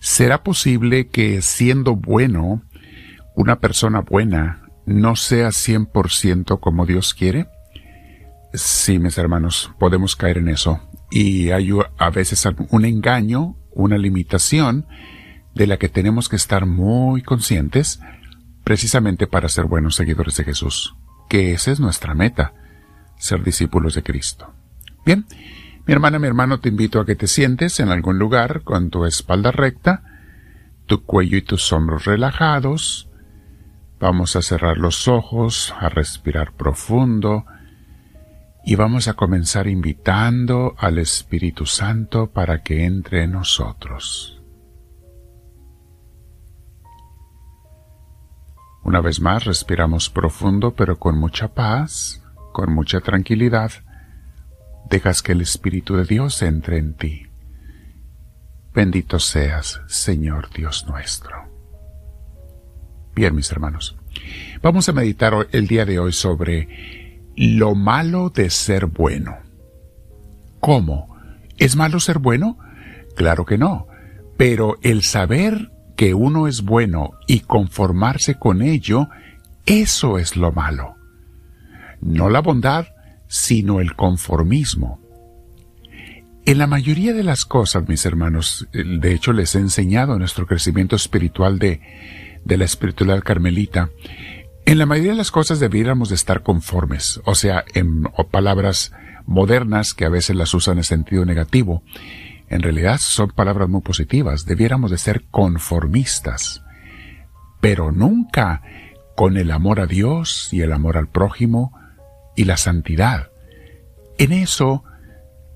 ¿Será posible que siendo bueno, una persona buena no sea 100% como Dios quiere? Sí, mis hermanos, podemos caer en eso. Y hay a veces un engaño, una limitación de la que tenemos que estar muy conscientes precisamente para ser buenos seguidores de Jesús, que esa es nuestra meta, ser discípulos de Cristo. Bien, mi hermana, mi hermano, te invito a que te sientes en algún lugar con tu espalda recta, tu cuello y tus hombros relajados. Vamos a cerrar los ojos, a respirar profundo y vamos a comenzar invitando al Espíritu Santo para que entre en nosotros. Una vez más respiramos profundo pero con mucha paz, con mucha tranquilidad dejas que el Espíritu de Dios entre en ti. Bendito seas, Señor Dios nuestro. Bien, mis hermanos, vamos a meditar el día de hoy sobre lo malo de ser bueno. ¿Cómo? ¿Es malo ser bueno? Claro que no, pero el saber que uno es bueno y conformarse con ello, eso es lo malo. No la bondad, sino el conformismo. En la mayoría de las cosas, mis hermanos, de hecho les he enseñado nuestro crecimiento espiritual de, de la espiritualidad carmelita, en la mayoría de las cosas debiéramos de estar conformes, o sea, en palabras modernas que a veces las usan en sentido negativo, en realidad son palabras muy positivas, debiéramos de ser conformistas, pero nunca con el amor a Dios y el amor al prójimo, y la santidad. En eso,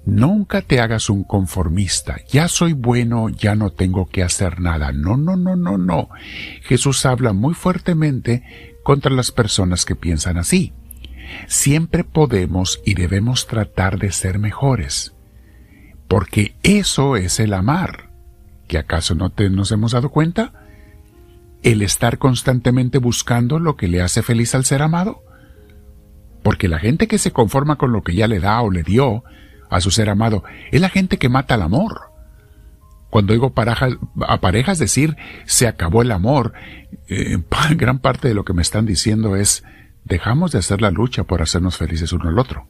nunca te hagas un conformista. Ya soy bueno, ya no tengo que hacer nada. No, no, no, no, no. Jesús habla muy fuertemente contra las personas que piensan así. Siempre podemos y debemos tratar de ser mejores. Porque eso es el amar. ¿Que acaso no te, nos hemos dado cuenta? El estar constantemente buscando lo que le hace feliz al ser amado. Porque la gente que se conforma con lo que ya le da o le dio a su ser amado es la gente que mata el amor. Cuando oigo a parejas decir se acabó el amor, eh, gran parte de lo que me están diciendo es dejamos de hacer la lucha por hacernos felices uno al otro.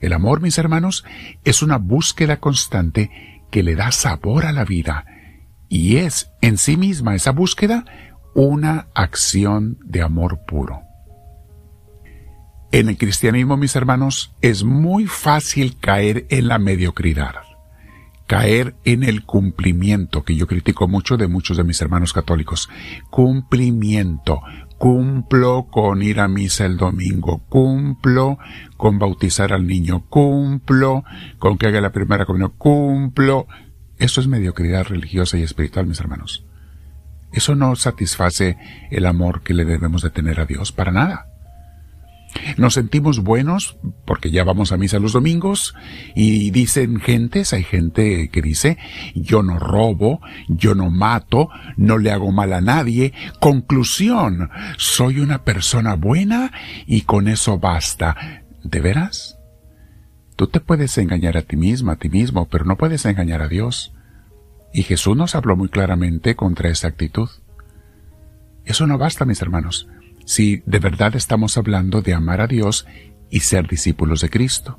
El amor, mis hermanos, es una búsqueda constante que le da sabor a la vida y es en sí misma esa búsqueda una acción de amor puro. En el cristianismo, mis hermanos, es muy fácil caer en la mediocridad, caer en el cumplimiento, que yo critico mucho de muchos de mis hermanos católicos. Cumplimiento. Cumplo con ir a misa el domingo, cumplo con bautizar al niño, cumplo con que haga la primera comunión, cumplo. Eso es mediocridad religiosa y espiritual, mis hermanos. Eso no satisface el amor que le debemos de tener a Dios, para nada. Nos sentimos buenos porque ya vamos a misa los domingos y dicen gentes, hay gente que dice, yo no robo, yo no mato, no le hago mal a nadie. Conclusión, soy una persona buena y con eso basta. ¿De veras? Tú te puedes engañar a ti misma, a ti mismo, pero no puedes engañar a Dios. Y Jesús nos habló muy claramente contra esa actitud. Eso no basta, mis hermanos si de verdad estamos hablando de amar a Dios y ser discípulos de Cristo.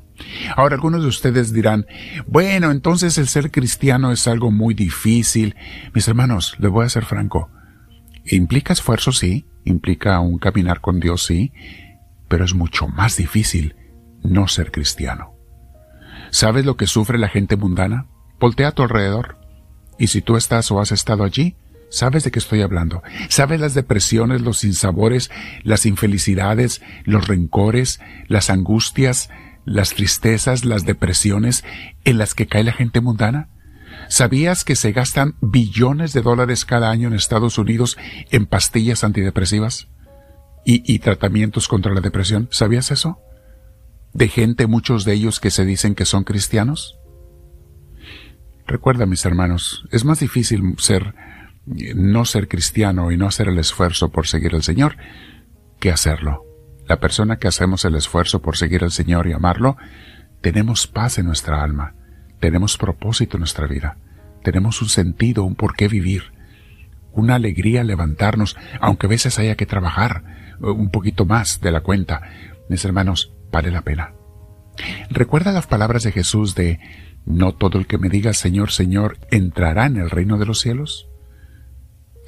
Ahora algunos de ustedes dirán, bueno, entonces el ser cristiano es algo muy difícil. Mis hermanos, les voy a ser franco. Implica esfuerzo, sí, implica un caminar con Dios, sí, pero es mucho más difícil no ser cristiano. ¿Sabes lo que sufre la gente mundana? Voltea a tu alrededor. Y si tú estás o has estado allí, Sabes de qué estoy hablando. Sabes las depresiones, los sinsabores, las infelicidades, los rencores, las angustias, las tristezas, las depresiones en las que cae la gente mundana. ¿Sabías que se gastan billones de dólares cada año en Estados Unidos en pastillas antidepresivas y, y tratamientos contra la depresión? ¿Sabías eso? De gente, muchos de ellos que se dicen que son cristianos. Recuerda, mis hermanos, es más difícil ser no ser cristiano y no hacer el esfuerzo por seguir al Señor que hacerlo. La persona que hacemos el esfuerzo por seguir al Señor y amarlo, tenemos paz en nuestra alma, tenemos propósito en nuestra vida, tenemos un sentido, un por qué vivir, una alegría levantarnos, aunque a veces haya que trabajar eh, un poquito más de la cuenta. Mis hermanos, vale la pena. Recuerda las palabras de Jesús de ¿No todo el que me diga Señor, Señor entrará en el reino de los cielos?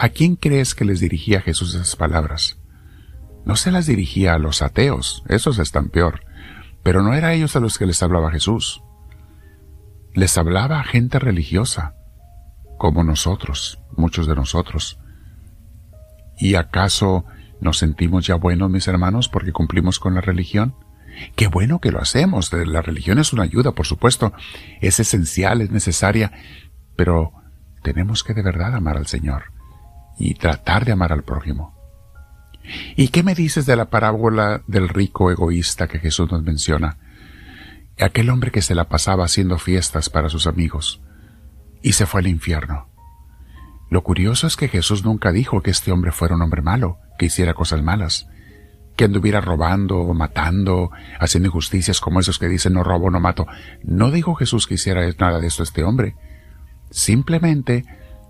¿A quién crees que les dirigía Jesús esas palabras? No se las dirigía a los ateos, esos están peor, pero no era a ellos a los que les hablaba Jesús. Les hablaba a gente religiosa, como nosotros, muchos de nosotros. ¿Y acaso nos sentimos ya buenos, mis hermanos, porque cumplimos con la religión? Qué bueno que lo hacemos. La religión es una ayuda, por supuesto. Es esencial, es necesaria. Pero tenemos que de verdad amar al Señor y tratar de amar al prójimo. ¿Y qué me dices de la parábola del rico egoísta que Jesús nos menciona? Aquel hombre que se la pasaba haciendo fiestas para sus amigos y se fue al infierno. Lo curioso es que Jesús nunca dijo que este hombre fuera un hombre malo, que hiciera cosas malas que anduviera robando, matando, haciendo injusticias como esos que dicen no robo, no mato. No dijo Jesús que hiciera nada de esto este hombre. Simplemente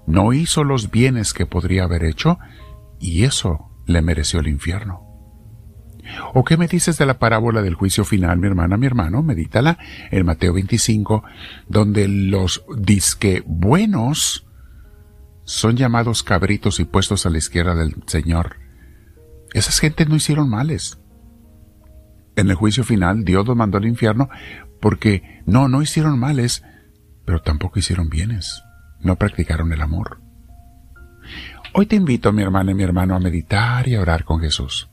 no hizo los bienes que podría haber hecho y eso le mereció el infierno. ¿O qué me dices de la parábola del juicio final, mi hermana, mi hermano? Medítala en Mateo 25, donde los disque buenos son llamados cabritos y puestos a la izquierda del Señor esas gentes no hicieron males. En el juicio final, Dios los mandó al infierno porque no, no hicieron males, pero tampoco hicieron bienes. No practicaron el amor. Hoy te invito, mi hermana y mi hermano, a meditar y a orar con Jesús.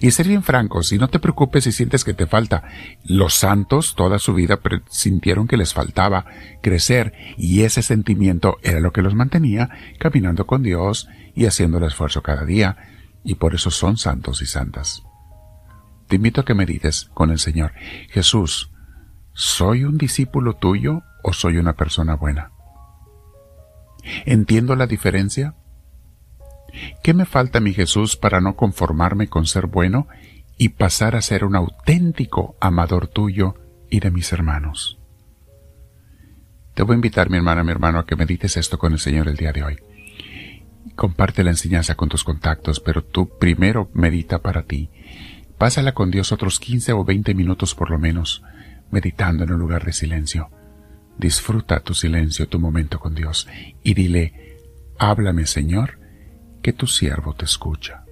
Y ser bien francos, y no te preocupes si sientes que te falta. Los santos toda su vida sintieron que les faltaba crecer, y ese sentimiento era lo que los mantenía caminando con Dios y haciendo el esfuerzo cada día, y por eso son santos y santas. Te invito a que medites con el Señor. Jesús, ¿soy un discípulo tuyo o soy una persona buena? ¿Entiendo la diferencia? ¿Qué me falta, mi Jesús, para no conformarme con ser bueno y pasar a ser un auténtico amador tuyo y de mis hermanos? Te voy a invitar, mi hermana, mi hermano, a que medites esto con el Señor el día de hoy. Comparte la enseñanza con tus contactos, pero tú primero medita para ti. Pásala con Dios otros 15 o 20 minutos por lo menos, meditando en un lugar de silencio. Disfruta tu silencio, tu momento con Dios, y dile, háblame Señor, que tu siervo te escucha.